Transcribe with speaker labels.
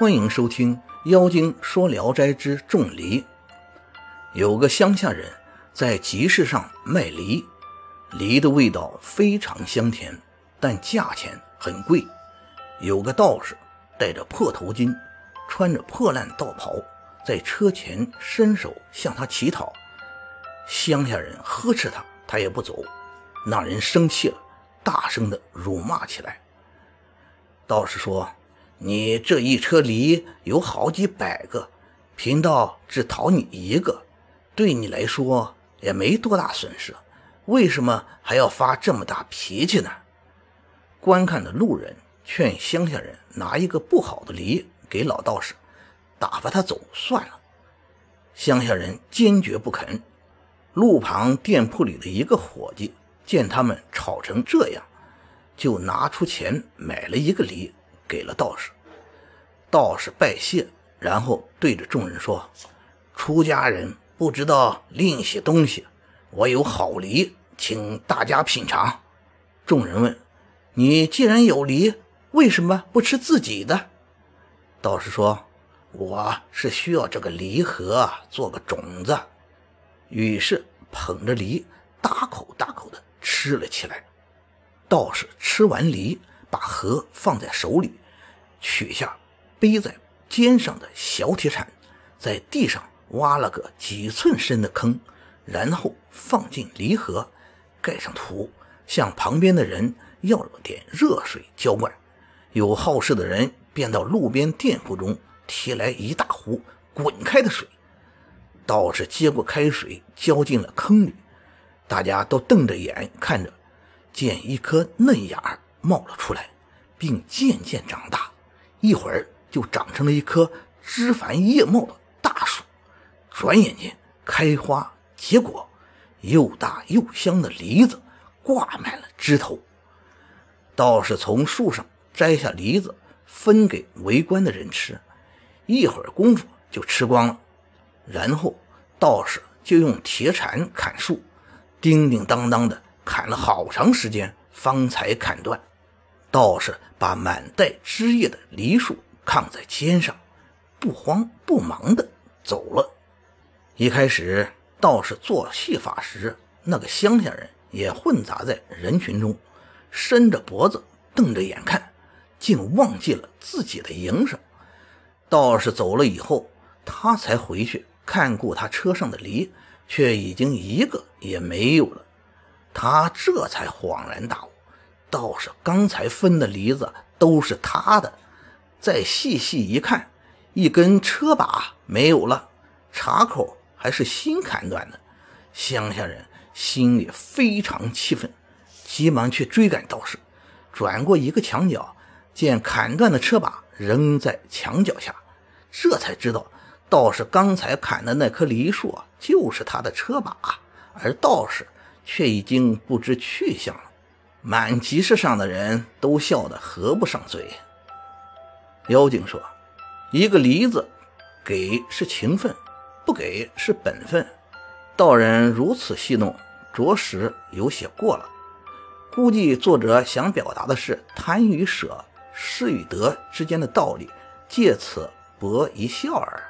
Speaker 1: 欢迎收听《妖精说聊斋之种梨》。有个乡下人在集市上卖梨，梨的味道非常香甜，但价钱很贵。有个道士戴着破头巾，穿着破烂道袍，在车前伸手向他乞讨。乡下人呵斥他，他也不走。那人生气了，大声的辱骂起来。道士说。你这一车梨有好几百个，贫道只讨你一个，对你来说也没多大损失，为什么还要发这么大脾气呢？观看的路人劝乡下人拿一个不好的梨给老道士，打发他走算了。乡下人坚决不肯。路旁店铺里的一个伙计见他们吵成这样，就拿出钱买了一个梨。给了道士，道士拜谢，然后对着众人说：“出家人不知道吝惜东西，我有好梨，请大家品尝。”众人问：“你既然有梨，为什么不吃自己的？”道士说：“我是需要这个梨核做个种子。”于是捧着梨，大口大口的吃了起来。道士吃完梨。把核放在手里，取下背在肩上的小铁铲，在地上挖了个几寸深的坑，然后放进梨盒，盖上土，向旁边的人要了点热水浇灌。有好事的人便到路边店铺中提来一大壶滚开的水，道士接过开水浇进了坑里，大家都瞪着眼看着，见一颗嫩芽冒了出来，并渐渐长大，一会儿就长成了一棵枝繁叶茂的大树。转眼间开花结果，又大又香的梨子挂满了枝头。道士从树上摘下梨子，分给围观的人吃，一会儿功夫就吃光了。然后道士就用铁铲砍树，叮叮当当的砍了好长时间，方才砍断。道士把满带枝叶的梨树扛在肩上，不慌不忙地走了。一开始，道士做戏法时，那个乡下人也混杂在人群中，伸着脖子瞪着眼看，竟忘记了自己的营生。道士走了以后，他才回去看顾他车上的梨，却已经一个也没有了。他这才恍然大悟。道士刚才分的梨子都是他的，再细细一看，一根车把没有了，插口还是新砍断的。乡下人心里非常气愤，急忙去追赶道士。转过一个墙角，见砍断的车把扔在墙脚下，这才知道道士刚才砍的那棵梨树就是他的车把，而道士却已经不知去向了。满集市上的人都笑得合不上嘴。妖精说：“一个梨子，给是情分，不给是本分。道人如此戏弄，着实有些过了。估计作者想表达的是贪与舍、失与得之间的道理，借此博一笑耳。”